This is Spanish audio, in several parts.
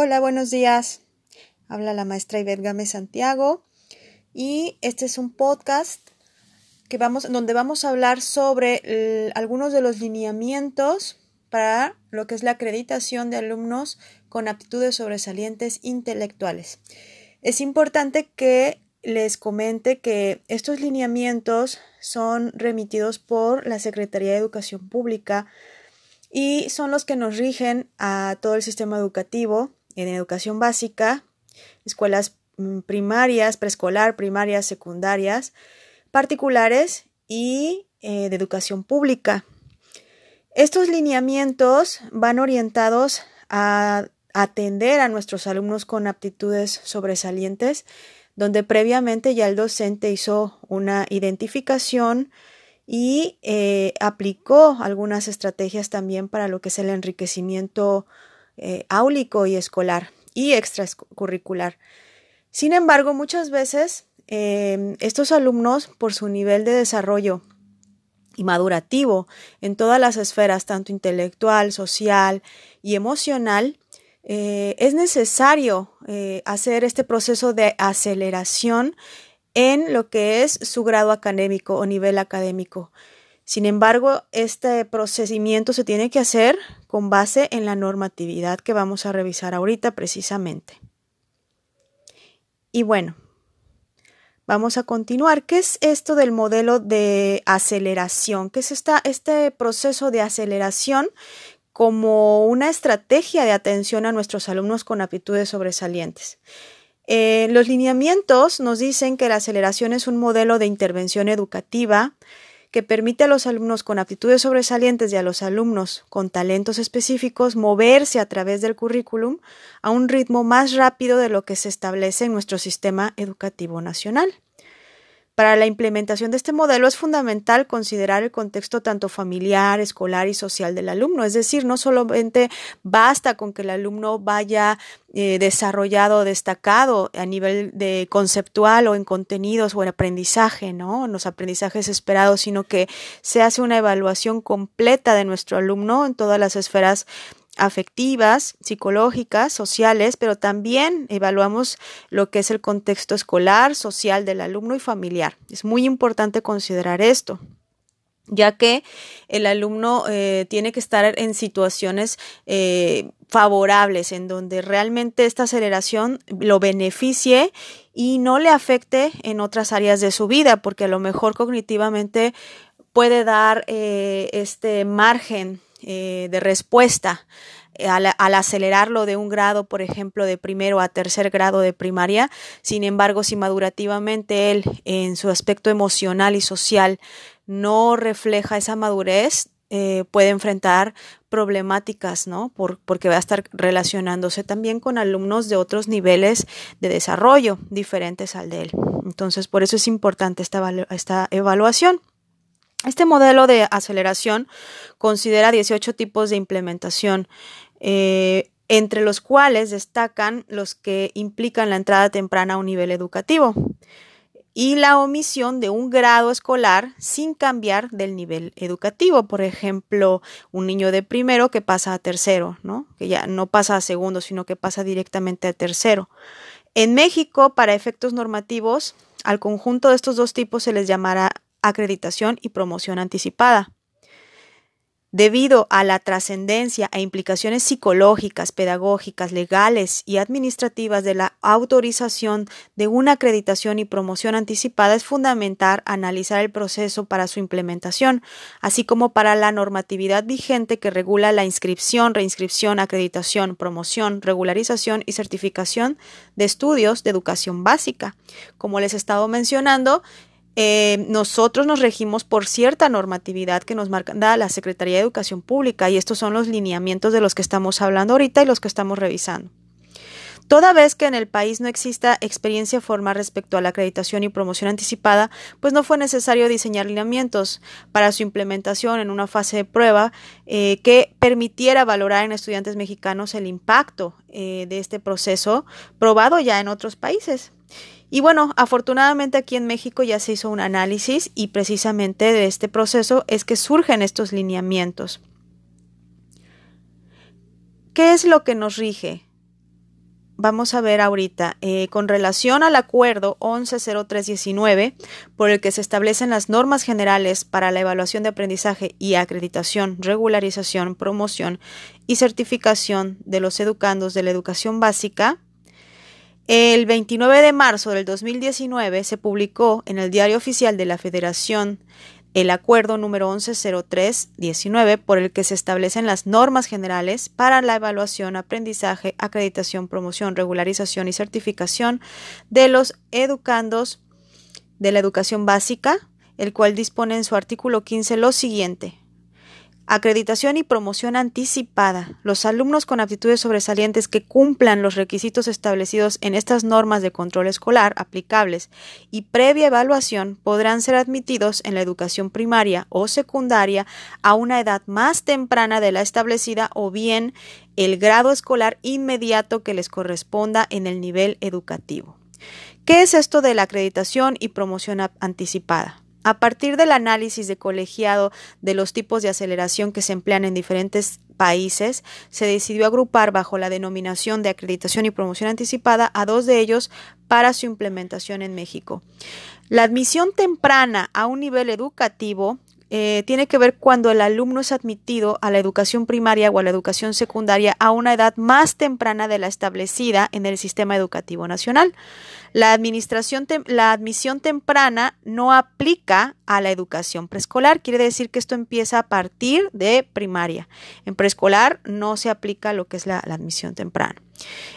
Hola, buenos días. Habla la maestra Ivette Gámez Santiago y este es un podcast que vamos, donde vamos a hablar sobre algunos de los lineamientos para lo que es la acreditación de alumnos con aptitudes sobresalientes intelectuales. Es importante que les comente que estos lineamientos son remitidos por la Secretaría de Educación Pública y son los que nos rigen a todo el sistema educativo en educación básica, escuelas mm, primarias, preescolar, primarias, secundarias, particulares y eh, de educación pública. Estos lineamientos van orientados a atender a nuestros alumnos con aptitudes sobresalientes, donde previamente ya el docente hizo una identificación y eh, aplicó algunas estrategias también para lo que es el enriquecimiento eh, áulico y escolar y extracurricular. Sin embargo, muchas veces em, estos alumnos, por su nivel de desarrollo y madurativo en todas las esferas, tanto intelectual, social y emocional, eh, es necesario eh, hacer este proceso de aceleración en lo que es su grado académico o nivel académico. Sin embargo, este procedimiento se tiene que hacer con base en la normatividad que vamos a revisar ahorita precisamente. Y bueno, vamos a continuar. ¿Qué es esto del modelo de aceleración? ¿Qué es este proceso de aceleración como una estrategia de atención a nuestros alumnos con aptitudes sobresalientes? Eh, los lineamientos nos dicen que la aceleración es un modelo de intervención educativa que permite a los alumnos con aptitudes sobresalientes y a los alumnos con talentos específicos moverse a través del currículum a un ritmo más rápido de lo que se establece en nuestro sistema educativo nacional. Para la implementación de este modelo es fundamental considerar el contexto tanto familiar, escolar y social del alumno. Es decir, no solamente basta con que el alumno vaya eh, desarrollado, destacado a nivel de conceptual o en contenidos o en aprendizaje, ¿no? En los aprendizajes esperados, sino que se hace una evaluación completa de nuestro alumno en todas las esferas afectivas, psicológicas, sociales, pero también evaluamos lo que es el contexto escolar, social del alumno y familiar. Es muy importante considerar esto ya que el alumno eh, tiene que estar en situaciones eh, favorables, en donde realmente esta aceleración lo beneficie y no le afecte en otras áreas de su vida, porque a lo mejor cognitivamente puede dar eh, este margen eh, de respuesta eh, al, acelerarlo de un grado, por ejemplo, de primero a tercer grado de primaria. Sin embargo, si madurativamente él en su aspecto emocional y social no refleja esa madurez, eh, puede enfrentar problemáticas, ¿no? Por, porque va a estar relacionándose también con alumnos de otros niveles de desarrollo diferentes al de él. Entonces, por eso es importante esta, esta evaluación. Este modelo de aceleración considera 18 tipos de implementación, eh, entre los cuales destacan los que implican la entrada temprana a un nivel educativo y la omisión de un grado escolar sin cambiar del nivel educativo. Por ejemplo, un niño de primero que pasa a tercero, ¿no? que ya no pasa a segundo, sino que pasa directamente a tercero. En México, para efectos normativos, al conjunto de estos dos tipos se les llamará acreditación y promoción anticipada. Debido a la trascendencia e implicaciones psicológicas, pedagógicas, legales y administrativas de la autorización de una acreditación y promoción anticipada, es fundamental analizar el proceso para su implementación, así como para la normatividad vigente que regula la inscripción, reinscripción, acreditación, promoción, regularización y certificación de estudios de educación básica. Como les he estado mencionando, eh, nosotros nos regimos por cierta normatividad que nos marca la Secretaría de Educación Pública y estos son los lineamientos de los que estamos hablando ahorita y los que estamos revisando. Toda vez que en el país no exista experiencia formal respecto a la acreditación y promoción anticipada, pues no fue necesario diseñar lineamientos para su implementación en una fase de prueba eh, que permitiera valorar en estudiantes mexicanos el impacto eh, de este proceso probado ya en otros países. Y bueno, afortunadamente aquí en México ya se hizo un análisis y precisamente de este proceso es que surgen estos lineamientos. ¿Qué es lo que nos rige? vamos a ver ahorita eh, con relación al acuerdo 110319 por el que se establecen las normas generales para la evaluación de aprendizaje y acreditación, regularización, promoción y certificación de los educandos de la educación básica. El 29 de marzo del 2019 se publicó en el Diario Oficial de la Federación el acuerdo número 1103-19 por el que se establecen las normas generales para la evaluación, aprendizaje, acreditación, promoción, regularización y certificación de los educandos de la educación básica, el cual dispone en su artículo 15 lo siguiente. Acreditación y promoción anticipada. Los alumnos con aptitudes sobresalientes que cumplan los requisitos establecidos en estas normas de control escolar aplicables y previa evaluación podrán ser admitidos en la educación primaria o secundaria a una edad más temprana de la establecida o bien el grado escolar inmediato que les corresponda en el nivel educativo. ¿Qué es esto de la acreditación y promoción anticipada? A partir del análisis de colegiado de los tipos de aceleración que se emplean en diferentes países, se decidió agrupar bajo la denominación de acreditación y promoción anticipada a dos de ellos para su implementación en México. La admisión temprana a un nivel educativo eh, tiene que ver cuando el alumno es admitido a la educación primaria o a la educación secundaria a una edad más temprana de la establecida en el sistema educativo nacional. La, administración la admisión temprana no aplica a la educación preescolar, quiere decir que esto empieza a partir de primaria. En preescolar no se aplica lo que es la admisión temprana.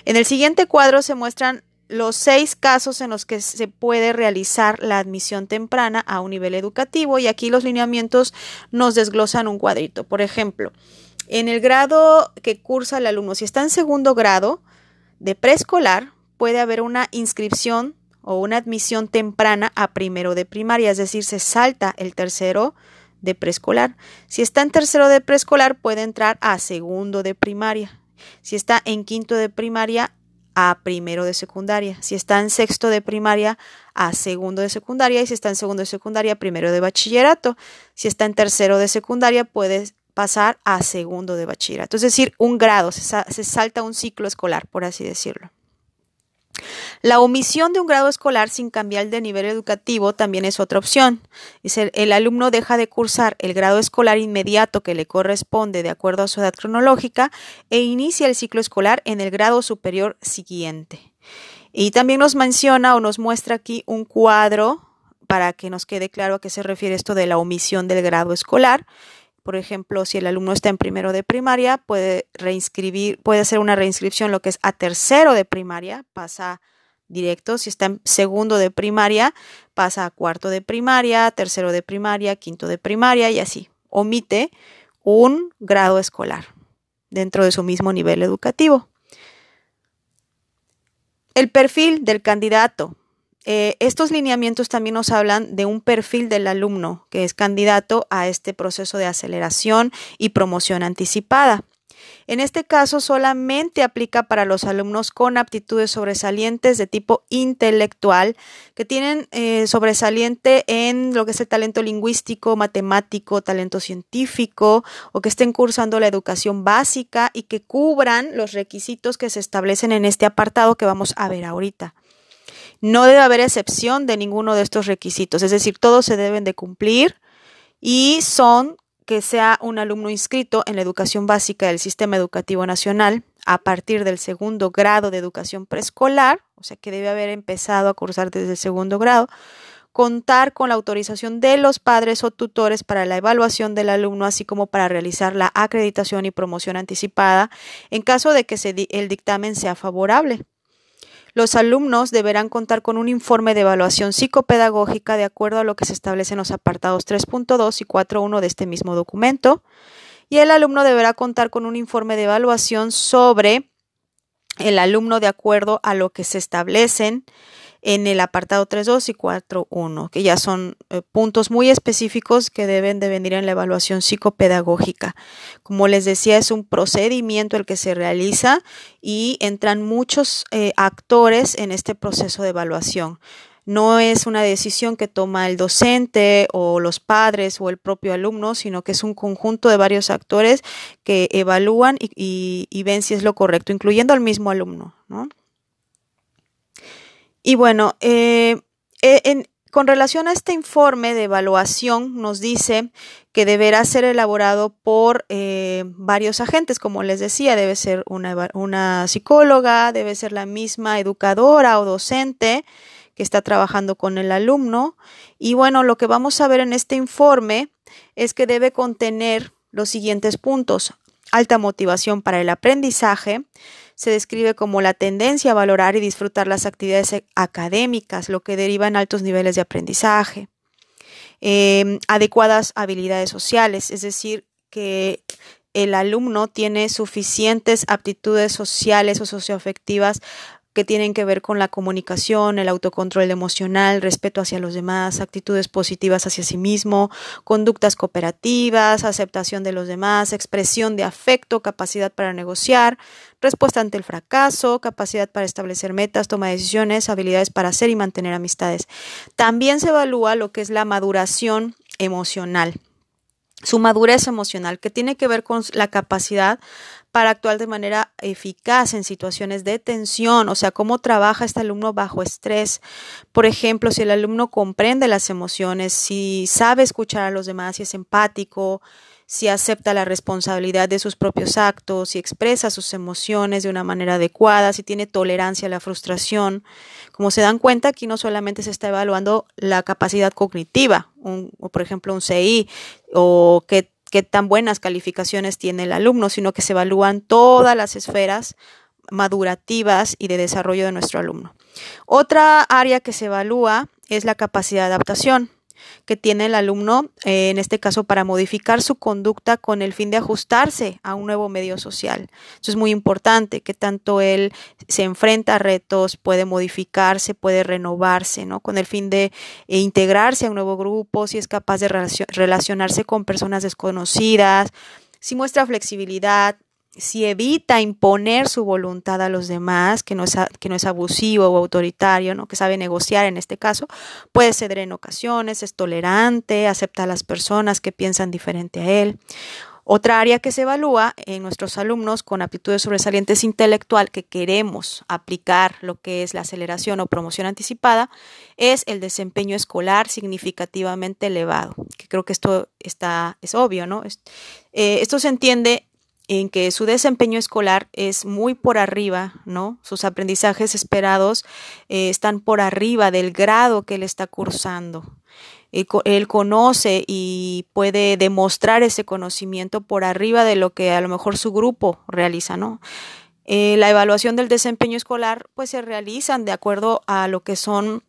En el siguiente cuadro se muestran los seis casos en los que se puede realizar la admisión temprana a un nivel educativo y aquí los lineamientos nos desglosan un cuadrito. Por ejemplo, en el grado que cursa el alumno, si está en segundo grado de preescolar, puede haber una inscripción o una admisión temprana a primero de primaria, es decir, se salta el tercero de preescolar. Si está en tercero de preescolar, puede entrar a segundo de primaria. Si está en quinto de primaria, a primero de secundaria. Si está en sexto de primaria, a segundo de secundaria. Y si está en segundo de secundaria, primero de bachillerato. Si está en tercero de secundaria, puede pasar a segundo de bachillerato. Es decir, un grado, se, se salta un ciclo escolar, por así decirlo. La omisión de un grado escolar sin cambiar de nivel educativo también es otra opción. el alumno deja de cursar el grado escolar inmediato que le corresponde de acuerdo a su edad cronológica e inicia el ciclo escolar en el grado superior siguiente. Y también nos menciona o nos muestra aquí un cuadro para que nos quede claro a qué se refiere esto de la omisión del grado escolar. Por ejemplo, si el alumno está en primero de primaria, puede reinscribir, puede hacer una reinscripción lo que es a tercero de primaria, pasa directo. Si está en segundo de primaria, pasa a cuarto de primaria, tercero de primaria, quinto de primaria y así. Omite un grado escolar dentro de su mismo nivel educativo. El perfil del candidato. Eh, estos lineamientos también nos hablan de un perfil del alumno que es candidato a este proceso de aceleración y promoción anticipada. En este caso solamente aplica para los alumnos con aptitudes sobresalientes de tipo intelectual, que tienen eh, sobresaliente en lo que es el talento lingüístico, matemático, talento científico, o que estén cursando la educación básica y que cubran los requisitos que se establecen en este apartado que vamos a ver ahorita. No debe haber excepción de ninguno de estos requisitos, es decir, todos se deben de cumplir y son que sea un alumno inscrito en la educación básica del Sistema Educativo Nacional a partir del segundo grado de educación preescolar, o sea que debe haber empezado a cursar desde el segundo grado, contar con la autorización de los padres o tutores para la evaluación del alumno, así como para realizar la acreditación y promoción anticipada en caso de que el dictamen sea favorable. Los alumnos deberán contar con un informe de evaluación psicopedagógica de acuerdo a lo que se establece en los apartados 3.2 y 4.1 de este mismo documento. Y el alumno deberá contar con un informe de evaluación sobre el alumno de acuerdo a lo que se establecen en el apartado 3.2 y 4.1, que ya son eh, puntos muy específicos que deben de venir en la evaluación psicopedagógica. Como les decía, es un procedimiento el que se realiza y entran muchos eh, actores en este proceso de evaluación. No es una decisión que toma el docente o los padres o el propio alumno, sino que es un conjunto de varios actores que evalúan y, y ven si es lo correcto, incluyendo al mismo alumno. ¿no? Y bueno, eh, en, con relación a este informe de evaluación, nos dice que deberá ser elaborado por eh, varios agentes, como les decía, debe ser una, psicóloga, debe ser la misma educadora o docente que está trabajando con el alumno. Y bueno, lo que vamos a ver en este informe es que debe contener los siguientes puntos. Alta motivación para el aprendizaje, se describe como la tendencia a valorar y disfrutar las actividades e-, académicas, lo que deriva en altos niveles de aprendizaje. Em, adecuadas habilidades sociales, es decir, que el alumno tiene suficientes aptitudes sociales o socioafectivas que tienen que ver con la comunicación, el autocontrol emocional, respeto hacia los demás, actitudes positivas hacia sí mismo, conductas cooperativas, aceptación de los demás, expresión de afecto, capacidad para negociar, respuesta ante el fracaso, capacidad para establecer metas, toma de decisiones, habilidades para hacer y mantener amistades. También se evalúa lo que es la maduración emocional su madurez emocional, que tiene que ver con la capacidad para actuar de manera eficaz en situaciones de tensión, o sea, cómo trabaja este alumno bajo estrés. Por ejemplo, si el alumno comprende las emociones, si sabe escuchar a los demás, si es empático, si acepta la responsabilidad de sus propios actos, si expresa sus emociones de una manera adecuada, si tiene tolerancia a la frustración. Como se dan cuenta, aquí no solamente se está evaluando la capacidad cognitiva, o por ejemplo un CI, o qué, qué tan buenas calificaciones tiene el alumno, sino que se evalúan todas las esferas madurativas y de desarrollo de nuestro alumno. Otra área que se evalúa es la capacidad de adaptación que tiene el alumno, eh, en este caso para modificar su conducta con el fin de ajustarse a un nuevo medio social. Eso es muy importante, que tanto él se enfrenta a retos, puede modificarse, puede renovarse, ¿no? Con el fin de eh, integrarse a un nuevo grupo, si es capaz de relacionarse con personas desconocidas, si muestra flexibilidad, si evita imponer su voluntad a los demás, que no es, que no es abusivo o autoritario, ¿no? que sabe negociar en este caso, puede ceder en ocasiones, es tolerante, acepta a las personas que piensan diferente a él. Otra área que se evalúa en nuestros alumnos con aptitudes sobresalientes intelectual que queremos aplicar lo que es la aceleración o promoción anticipada es el desempeño escolar significativamente elevado, que creo que esto está, es obvio, ¿no? Eh, esto se entiende en que su desempeño escolar es muy por arriba, ¿no? Sus aprendizajes esperados eh, están por arriba del grado que él está cursando. Él, conoce y puede demostrar ese conocimiento por arriba de lo que a lo mejor su grupo realiza, ¿no? Eh, la evaluación del desempeño escolar pues se realizan de acuerdo a lo que son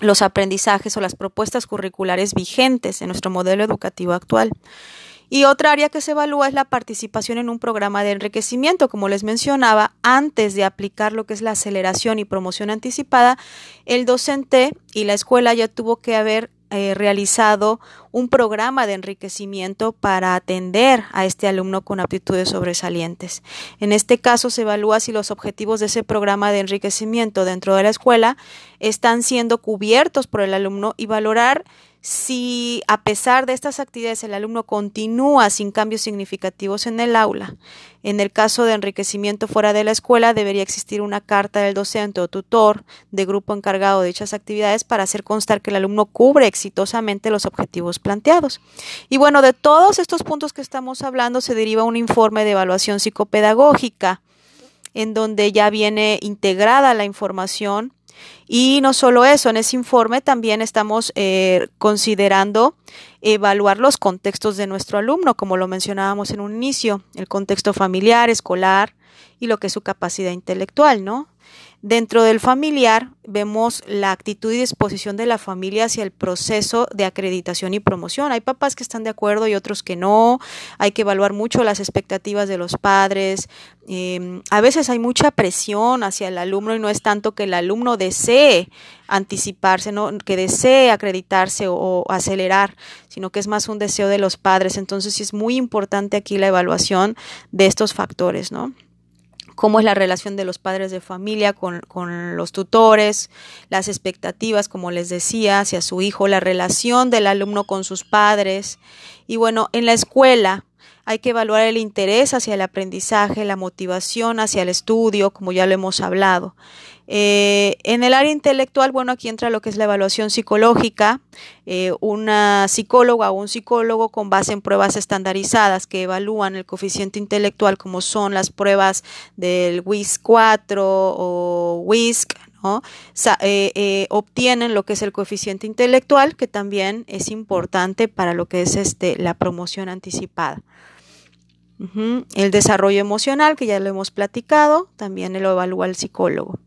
los aprendizajes o las propuestas curriculares vigentes en nuestro modelo educativo actual. Y otra área que se evalúa es la participación en un programa de enriquecimiento. Como les mencionaba, antes de aplicar lo que es la aceleración y promoción anticipada, el docente y la escuela ya tuvo que haber eh, realizado un programa de enriquecimiento para atender a este alumno con aptitudes sobresalientes. En este caso se evalúa si los objetivos de ese programa de enriquecimiento dentro de la escuela están siendo cubiertos por el alumno y valorar si a pesar de estas actividades el alumno continúa sin cambios significativos en el aula. En el caso de enriquecimiento fuera de la escuela, debería existir una carta del docente o tutor de grupo encargado de dichas actividades para hacer constar que el alumno cubre exitosamente los objetivos planteados. Y bueno, de todos estos puntos que estamos hablando se deriva un informe de evaluación psicopedagógica en donde ya viene integrada la información y no solo eso, en ese informe también estamos eh, considerando evaluar los contextos de nuestro alumno, como lo mencionábamos en un inicio, el contexto familiar, escolar y lo que es su capacidad intelectual, ¿no? Dentro del familiar vemos la actitud y disposición de la familia hacia el proceso de acreditación y promoción. Hay papás que están de acuerdo y otros que no. Hay que evaluar mucho las expectativas de los padres. Em, a veces hay mucha presión hacia el alumno y no es tanto que el alumno desee anticiparse, ¿no? que desee acreditarse o, o acelerar, sino que es más un deseo de los padres. Entonces sí es muy importante aquí la evaluación de estos factores, ¿no? Cómo es la relación de los padres de familia con, con, los tutores, las expectativas, como les decía, hacia su hijo, la relación del alumno con sus padres. Y bueno, en la escuela, hay que evaluar el interés hacia el aprendizaje, la motivación hacia el estudio, como ya lo hemos hablado. Eh, en el área intelectual, bueno, aquí entra lo que es la evaluación psicológica, eh, una psicóloga o un psicólogo con base en pruebas estandarizadas que evalúan el coeficiente intelectual, como son las pruebas del WIS 4 o WISC, ¿no? Eh, obtienen lo que es el coeficiente intelectual, que también es importante para lo que es este, la promoción anticipada. El desarrollo emocional, que ya lo hemos platicado, también lo evalúa el psicólogo.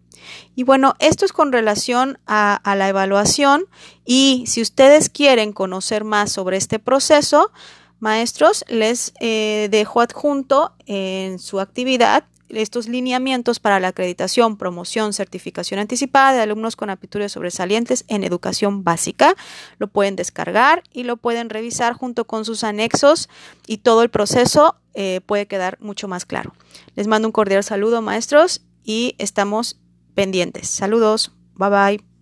Y bueno, esto es con relación a, la evaluación y si ustedes quieren conocer más sobre este proceso, maestros, les eh, dejo adjunto en su actividad estos lineamientos para la acreditación, promoción, certificación anticipada de alumnos con aptitudes sobresalientes en educación básica. Lo pueden descargar y lo pueden revisar junto con sus anexos y todo el proceso eh, puede quedar mucho más claro. Les mando un cordial saludo, maestros, y estamos pendientes. Saludos. Bye bye.